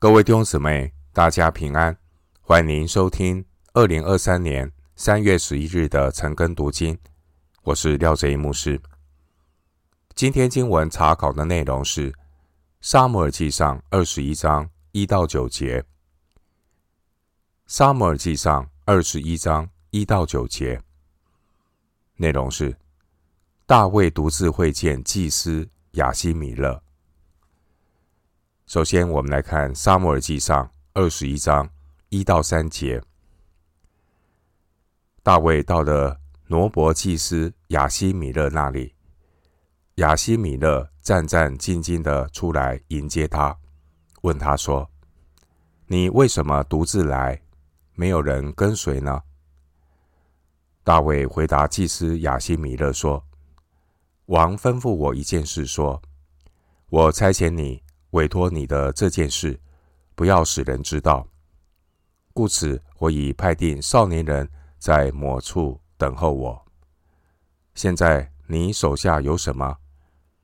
各位弟兄姊妹，大家平安，欢迎收听二零二三年三月十一日的晨更读经。我是廖哲一牧师。今天经文查考的内容是《撒母耳记上》二十一章一到九节，《撒母耳记上》二十一章一到九节内容是大卫独自会见祭司亚西米勒。首先，我们来看《撒母耳记上》二十一章一到三节。大卫到了挪伯祭司亚西米勒那里，亚西米勒战战兢兢的出来迎接他，问他说：“你为什么独自来，没有人跟随呢？”大卫回答祭司亚西米勒说：“王吩咐我一件事，说，我差遣你。”委托你的这件事，不要使人知道。故此，我已派定少年人在某处等候我。现在你手下有什么？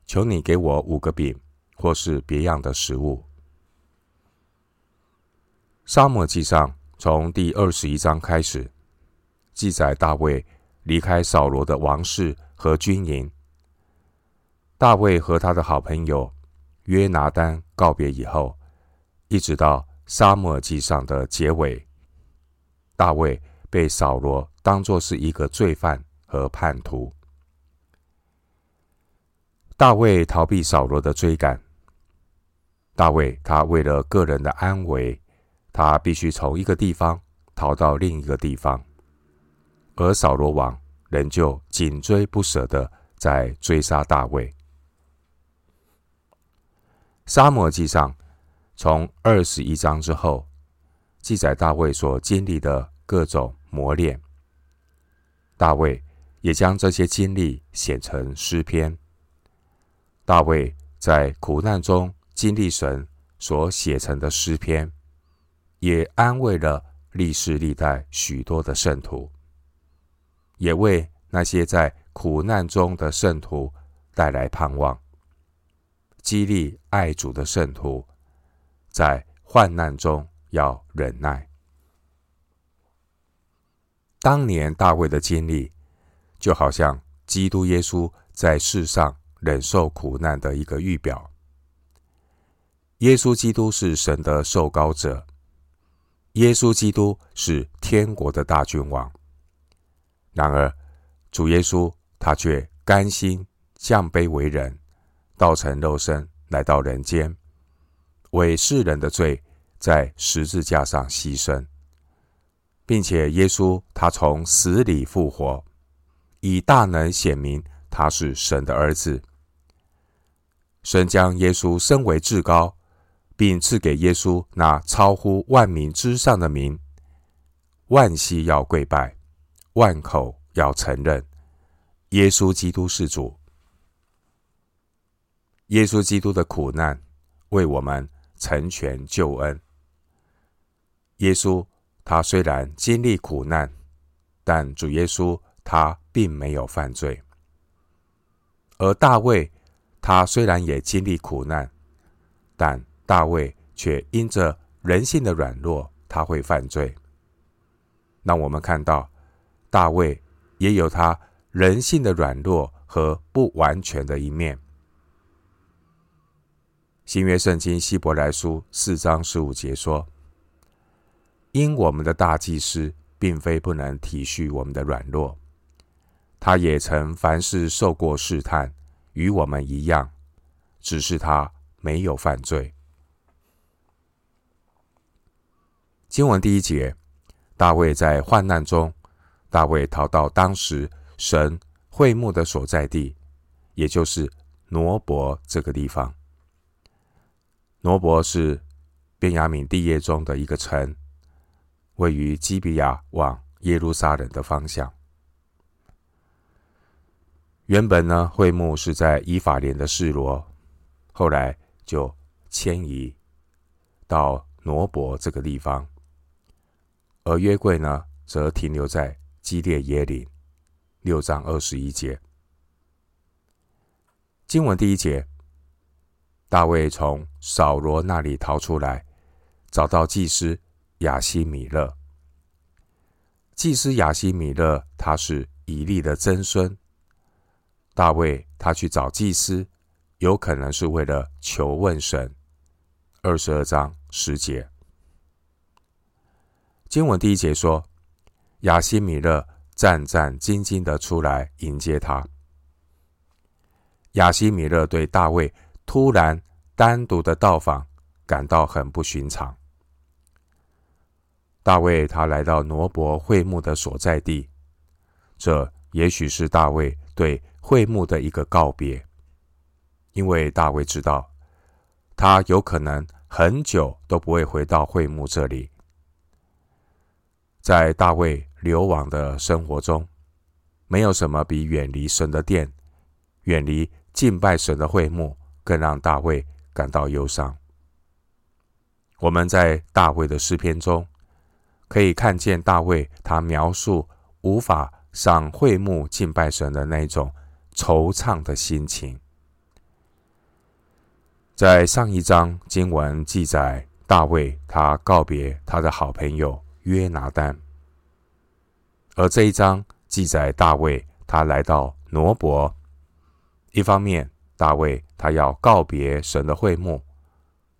求你给我五个饼，或是别样的食物。撒母耳记上从第二十一章开始，记载大卫离开扫罗的王室和军营。大卫和他的好朋友。约拿单告别以后，一直到撒母耳记上的结尾，大卫被扫罗当作是一个罪犯和叛徒。大卫逃避扫罗的追赶。大卫他为了个人的安危，他必须从一个地方逃到另一个地方，而扫罗王仍旧紧追不舍的在追杀大卫。撒母耳记上，从二十一章之后，记载大卫所经历的各种磨练。大卫也将这些经历写成诗篇。大卫在苦难中经历神所写成的诗篇，也安慰了历世历代许多的圣徒，也为那些在苦难中的圣徒带来盼望。激励爱主的圣徒，在患难中要忍耐。当年大卫的经历，就好像基督耶稣在世上忍受苦难的一个预表。耶稣基督是神的受膏者，耶稣基督是天国的大君王。然而，主耶稣他却甘心降卑为人。道成肉身来到人间，为世人的罪在十字架上牺牲，并且耶稣他从死里复活，以大能显明他是神的儿子。神将耶稣升为至高，并赐给耶稣那超乎万民之上的名，万膝要跪拜，万口要承认，耶稣基督是主。耶稣基督的苦难为我们成全救恩。耶稣他虽然经历苦难，但主耶稣他并没有犯罪。而大卫他虽然也经历苦难，但大卫却因着人性的软弱，他会犯罪。那我们看到大卫也有他人性的软弱和不完全的一面。新约圣经希伯来书四章十五节说：“因我们的大祭司并非不能体恤我们的软弱，他也曾凡事受过试探，与我们一样，只是他没有犯罪。”经文第一节，大卫在患难中，大卫逃到当时神会幕的所在地，也就是挪伯这个地方。挪伯是便雅悯地业中的一个城，位于基比亚往耶路撒冷的方向。原本呢，会幕是在伊法莲的示罗，后来就迁移到挪伯这个地方，而约柜呢，则停留在基列耶琳。六章二十一节，经文第一节。大卫从扫罗那里逃出来，找到祭司亚西米勒。祭司亚西米勒他是以利的曾孙。大卫他去找祭司，有可能是为了求问神。二十二章十节，经文第一节说，亚西米勒战战兢兢的出来迎接他。亚西米勒对大卫突然单独的到访感到很不寻常。大卫他来到挪伯会幕的所在地，这也许是大卫对会幕的一个告别，因为大卫知道他有可能很久都不会回到会幕这里。在大卫流亡的生活中，没有什么比远离神的殿、远离敬拜神的会幕，更让大卫感到忧伤。我们在大卫的诗篇中可以看见大卫他描述无法上会幕敬拜神的那种惆怅的心情。在上一章经文记载，大卫他告别他的好朋友约拿单，而这一章记载大卫他来到挪伯。一方面，大卫他要告别神的会幕，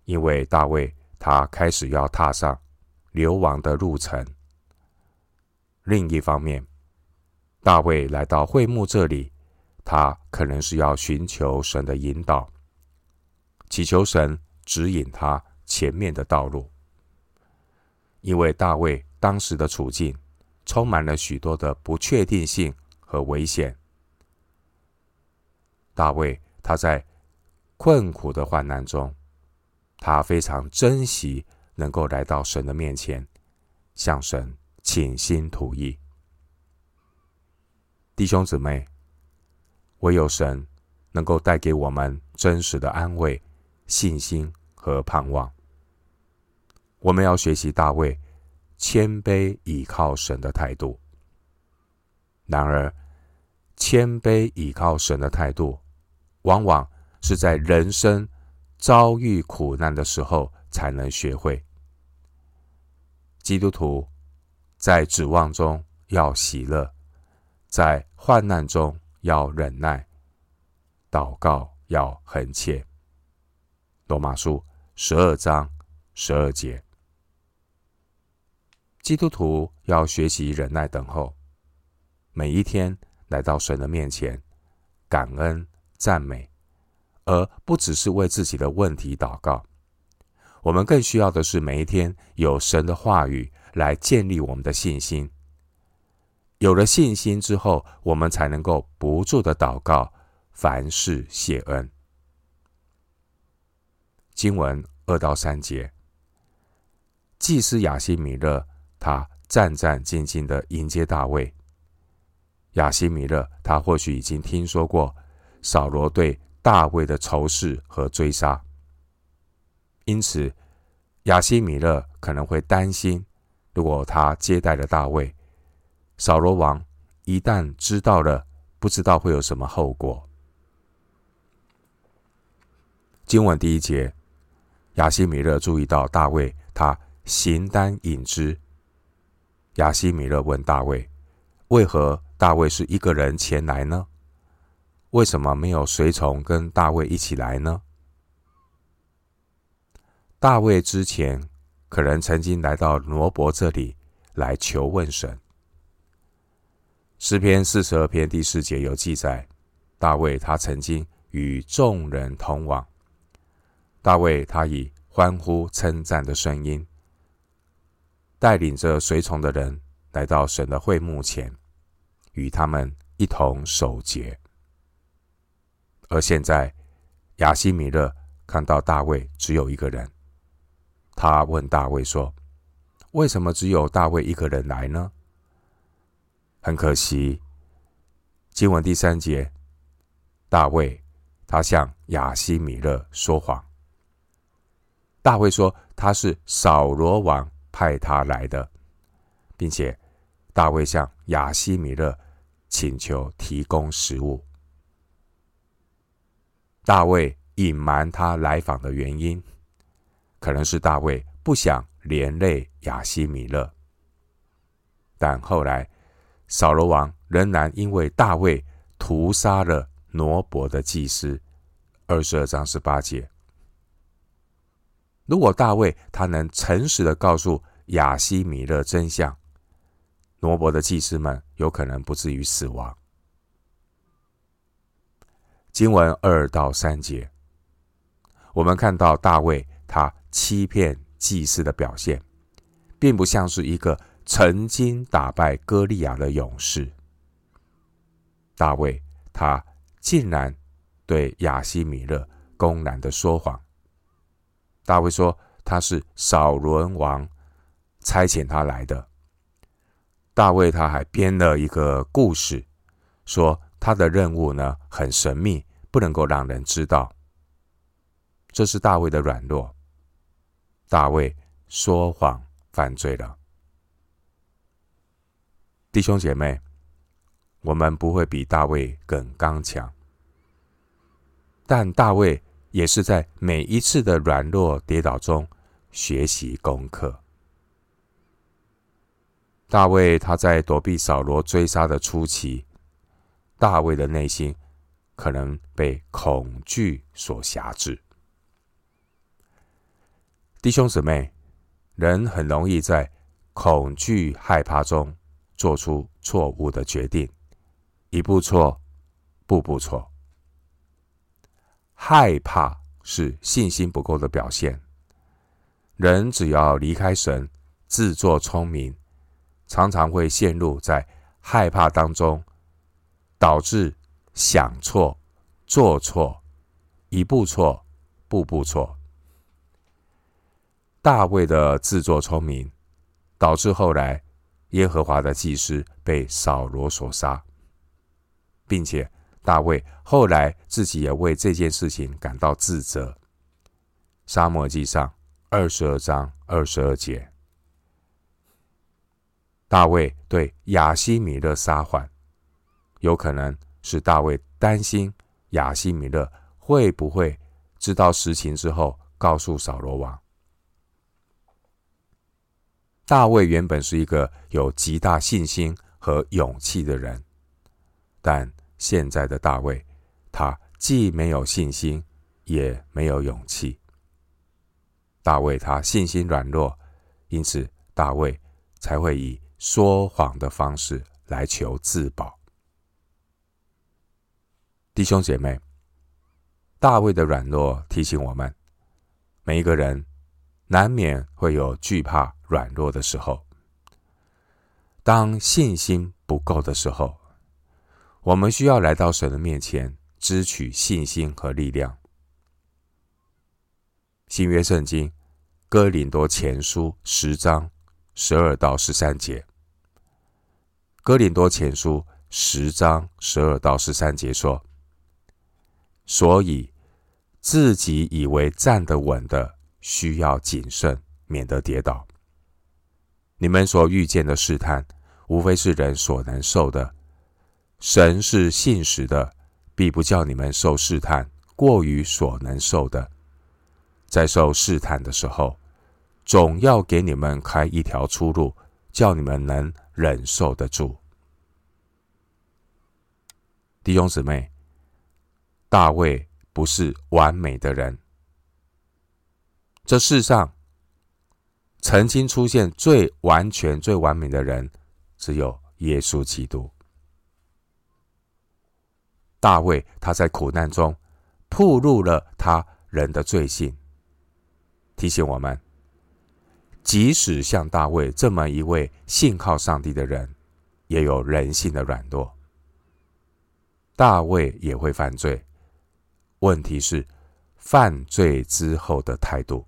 因为大卫他开始要踏上流亡的路程；另一方面，大卫来到会幕这里，他可能是要寻求神的引导，祈求神指引他前面的道路，因为大卫当时的处境充满了许多的不确定性和危险。大卫他在困苦的患难中，他非常珍惜能够来到神的面前，向神倾心吐意。弟兄姊妹，唯有神能够带给我们真实的安慰、信心和盼望。我们要学习大卫谦卑倚靠神的态度。然而，谦卑倚靠神的态度，往往是在人生遭遇苦难的时候才能学会。基督徒在指望中要喜乐，在患难中要忍耐，祷告要恒切。罗马书十二章十二节，基督徒要学习忍耐等候，每一天来到神的面前，感恩。赞美，而不只是为自己的问题祷告。我们更需要的是每一天有神的话语来建立我们的信心。有了信心之后，我们才能够不住的祷告，凡事谢恩。经文二到三节，祭司亚西米勒他战战兢兢的迎接大卫。亚西米勒他或许已经听说过。扫罗对大卫的仇视和追杀，因此亚希米勒可能会担心，如果他接待了大卫，扫罗王一旦知道了，不知道会有什么后果。经文第一节，亚希米勒注意到大卫他形单影只。亚希米勒问大卫：“为何大卫是一个人前来呢？”为什么没有随从跟大卫一起来呢？大卫之前可能曾经来到罗伯这里来求问神。诗篇四十二篇第四节有记载，大卫他曾经与众人同往。大卫他以欢呼称赞的声音，带领着随从的人来到神的会幕前，与他们一同守节。而现在，亚西米勒看到大卫只有一个人，他问大卫说：“为什么只有大卫一个人来呢？”很可惜，经文第三节，大卫他向亚西米勒说谎。大卫说他是扫罗王派他来的，并且大卫向亚西米勒请求提供食物。大卫隐瞒他来访的原因，可能是大卫不想连累亚西米勒。但后来，扫罗王仍然因为大卫屠杀了挪伯的祭司，二十二章十八节。如果大卫他能诚实的告诉亚西米勒真相，挪伯的祭司们有可能不至于死亡。经文二到三节，我们看到大卫他欺骗祭司的表现，并不像是一个曾经打败歌利亚的勇士。大卫他竟然对亚希米勒公然的说谎。大卫说他是扫罗王差遣他来的。大卫他还编了一个故事，说他的任务呢很神秘，不能够让人知道。这是大卫的软弱。大卫说谎犯罪了。弟兄姐妹，我们不会比大卫更刚强，但大卫。也是在每一次的软弱跌倒中学习功课。大卫他在躲避扫罗追杀的初期，大卫的内心可能被恐惧所辖制。弟兄姊妹，人很容易在恐惧害怕中做出错误的决定，一步错，步步错。害怕是信心不够的表现。人只要离开神，自作聪明，常常会陷入在害怕当中，导致想错、做错，一步错，步步错。大卫的自作聪明，导致后来耶和华的祭司被扫罗所杀，并且。大卫后来自己也为这件事情感到自责。撒母耳记上二十二章二十二节，大卫对亚希米勒撒谎，有可能是大卫担心亚西米勒会不会知道实情之后告诉扫罗王。大卫原本是一个有极大信心和勇气的人，但现在的大卫，他既没有信心，也没有勇气。大卫他信心软弱，因此大卫才会以说谎的方式来求自保。弟兄姐妹，大卫的软弱提醒我们，每一个人难免会有惧怕软弱的时候。当信心不够的时候，我们需要来到神的面前，支取信心和力量。新约圣经哥林多前书十章十二到十三节。哥林多前书十章十二到十三节说：“所以自己以为站得稳的，需要谨慎，免得跌倒。你们所遇见的试探，无非是人所能受的。”神是信实的，必不叫你们受试探过于所能受的。在受试探的时候，总要给你们开一条出路，叫你们能忍受得住。弟兄姊妹，大卫不是完美的人。这世上曾经出现最完全、最完美的人，只有耶稣基督。大卫他在苦难中暴露了他人的罪性，提醒我们，即使像大卫这么一位信靠上帝的人，也有人性的软弱。大卫也会犯罪，问题是犯罪之后的态度。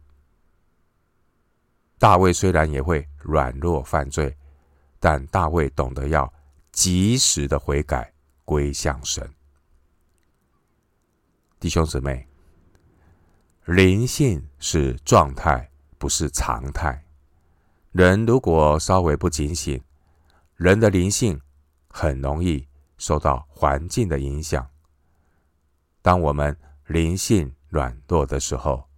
大卫虽然也会软弱犯罪，但大卫懂得要及时的悔改，归向神。弟兄姊妹，灵性是状态，不是常态。人如果稍微不警醒，人的灵性很容易受到环境的影响。当我们灵性软弱的时候，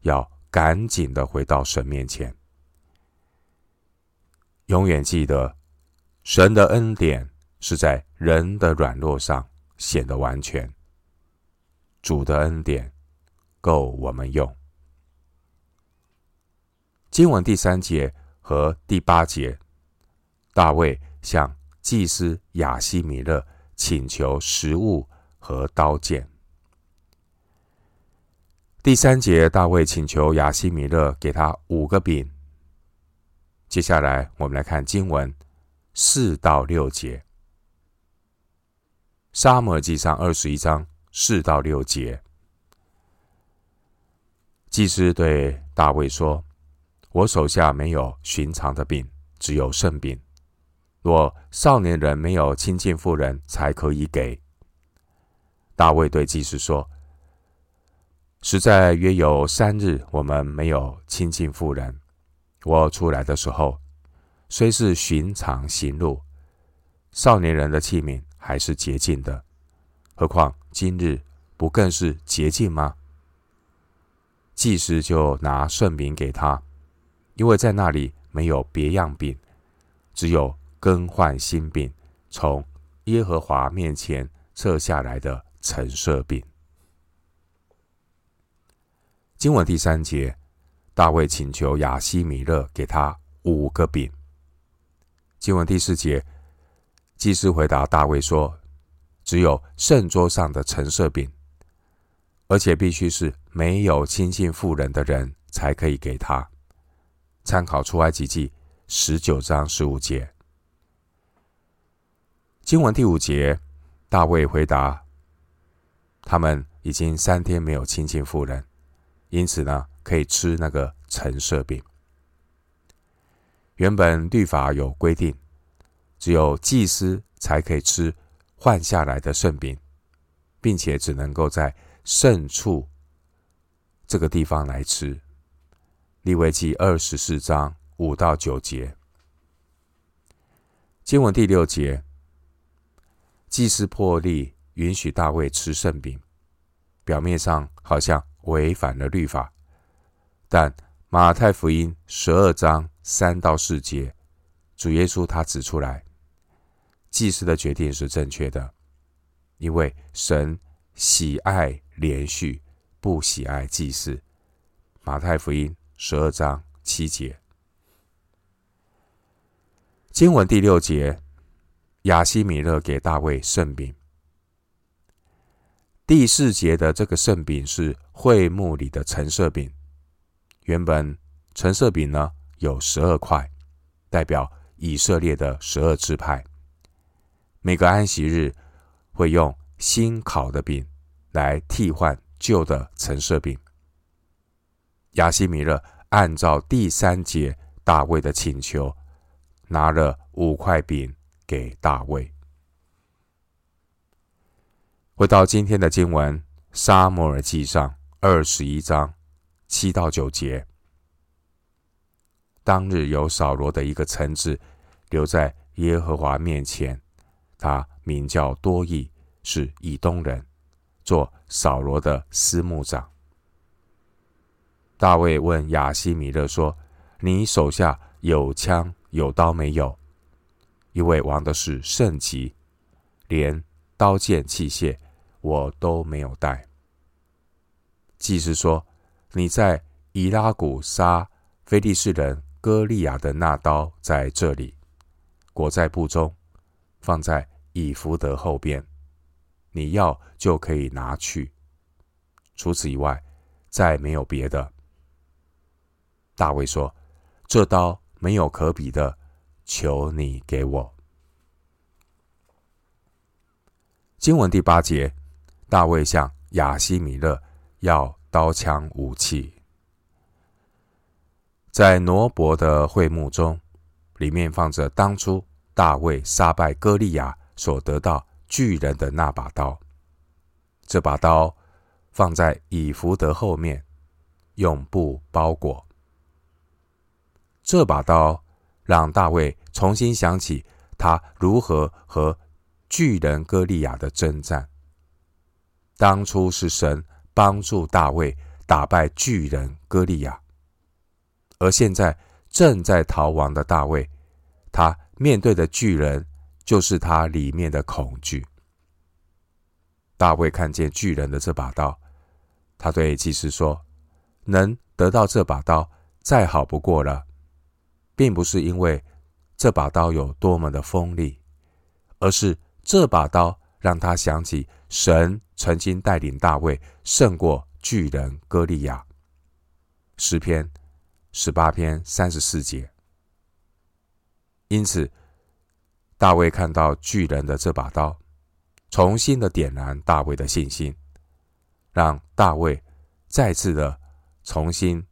要赶紧的回到神面前。永远记得，神的恩典是在人的软弱上显得完全。主的恩典够我们用。经文第三节和第八节，大卫向祭司亚西米勒请求食物和刀剑。第三节，大卫请求亚希米勒给他五个饼。接下来，我们来看经文四到六节，《撒母耳记上》二十一章四到六节。祭司对大卫说：“我手下没有寻常的饼，只有圣饼。若少年人没有亲近妇人，才可以给。”大卫对祭司说：“实在约有三日，我们没有亲近妇人。”我出来的时候，虽是寻常行路，少年人的器皿还是洁净的，何况今日不更是洁净吗？祭司就拿圣饼给他，因为在那里没有别样饼，只有更换新饼，从耶和华面前撤下来的陈设饼。经文第三节。大卫请求亚希米勒给他五个饼。经文第四节，祭司回答大卫说：“只有圣桌上的陈设饼，而且必须是没有亲近妇人的人才可以给他。”参考出埃及记十九章十五节。经文第五节，大卫回答：“他们已经三天没有亲近妇人，因此呢。”可以吃那个陈设饼。原本律法有规定，只有祭司才可以吃换下来的圣饼，并且只能够在圣处这个地方来吃。利未记二十四章五到九节，经文第六节，祭司破例允许大卫吃圣饼，表面上好像违反了律法。但马太福音十二章三到四节，主耶稣他指出来，祭司的决定是正确的，因为神喜爱连续，不喜爱祭祀。马太福音十二章七节，经文第六节，亚希米勒给大卫圣饼。第四节的这个圣饼是会幕里的橙色饼。原本橙色饼呢有十二块，代表以色列的十二支派。每个安息日会用新烤的饼来替换旧的橙色饼。亚希米勒按照第三节大卫的请求，拿了五块饼给大卫。回到今天的经文，《撒母耳记上》二十一章。七到九节，当日有扫罗的一个臣子留在耶和华面前，他名叫多益，是以东人，做扫罗的司牧长。大卫问亚希米勒说：“你手下有枪有刀没有？因为王的是圣级，连刀剑器械我都没有带。”祭司说。你在以拉谷杀非利士人歌利亚的那刀在这里，裹在布中，放在以弗得后边。你要就可以拿去。除此以外，再没有别的。大卫说：“这刀没有可比的，求你给我。”经文第八节，大卫向亚希米勒要。刀枪武器，在挪伯的会幕中，里面放着当初大卫杀败歌利亚所得到巨人的那把刀。这把刀放在以弗得后面，用布包裹。这把刀让大卫重新想起他如何和巨人歌利亚的征战。当初是神。帮助大卫打败巨人歌利亚，而现在正在逃亡的大卫，他面对的巨人就是他里面的恐惧。大卫看见巨人的这把刀，他对祭司说：“能得到这把刀，再好不过了，并不是因为这把刀有多么的锋利，而是这把刀让他想起神曾经带领大卫胜过巨人歌利亚。”诗篇十八篇三十四节。因此，大卫看到巨人的这把刀，重新的点燃大卫的信心，让大卫再次的重新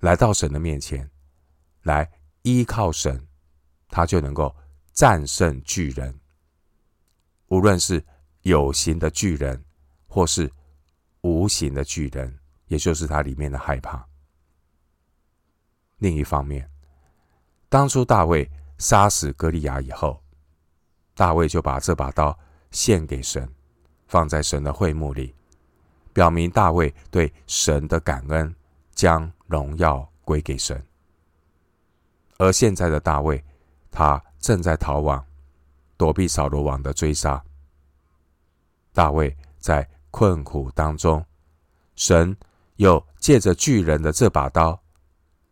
来到神的面前，来依靠神，他就能够战胜巨人。无论是有形的巨人，或是无形的巨人，也就是他里面的害怕。另一方面，当初大卫杀死歌利亚以后，大卫就把这把刀献给神，放在神的会幕里，表明大卫对神的感恩，将荣耀归给神。而现在的大卫，他正在逃亡，躲避扫罗王的追杀。大卫在困苦当中，神又借着巨人的这把刀，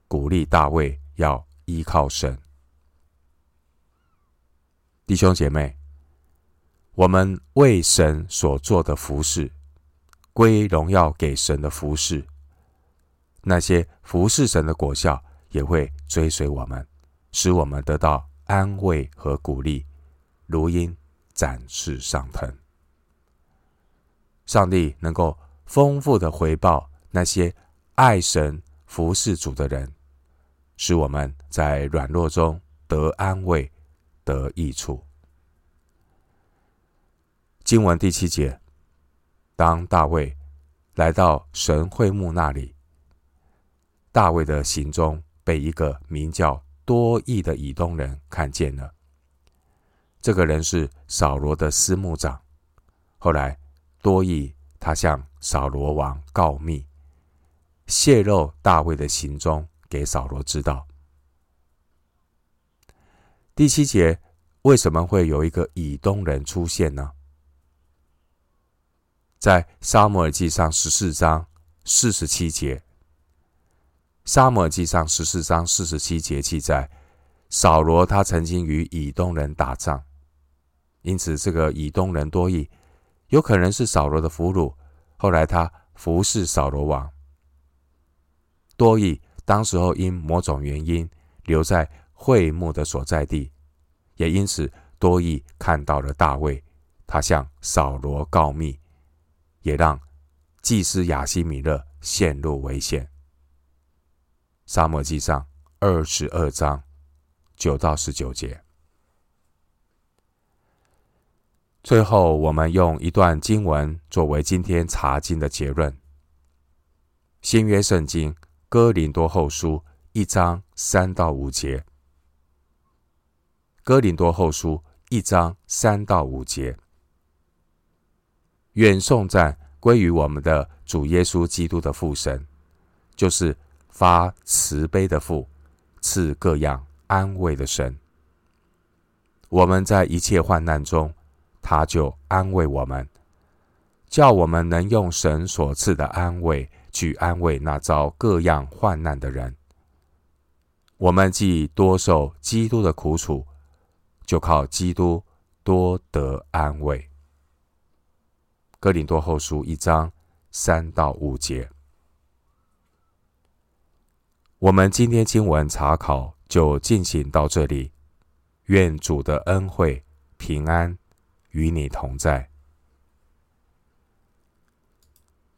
鼓励大卫要依靠神。弟兄姐妹，我们为神所做的服事，归荣耀给神的服事，那些服侍神的果效也会追随我们，使我们得到安慰和鼓励，如鹰展翅上腾。上帝能够丰富的回报那些爱神服事主的人，使我们在软弱中得安慰。得益处。经文第七节，当大卫来到神会幕那里，大卫的行踪被一个名叫多益的以东人看见了。这个人是扫罗的司牧长。后来多益他向扫罗王告密，泄露大卫的行踪给扫罗知道。第七节，为什么会有一个以东人出现呢？在撒母耳记上十四章四十七节，撒母耳记上十四章四十七节记载，扫罗他曾经与以东人打仗，因此这个以东人多益有可能是扫罗的俘虏，后来他服侍扫罗王。多益当时候因某种原因留在。会幕的所在地，也因此多益看到了大卫，他向扫罗告密，也让祭司亚西米勒陷入危险。撒母耳记上二十二章九到十九节。最后，我们用一段经文作为今天查经的结论：新约圣经哥林多后书一章三到五节。哥林多后书一章三到五节，愿颂赞归于我们的主耶稣基督的父神，就是发慈悲的父，赐各样安慰的神。我们在一切患难中，他就安慰我们，叫我们能用神所赐的安慰去安慰那遭各样患难的人。我们既多受基督的苦楚。就靠基督多得安慰。哥林多后书一章三到五节，我们今天经文查考就进行到这里。愿主的恩惠平安与你同在。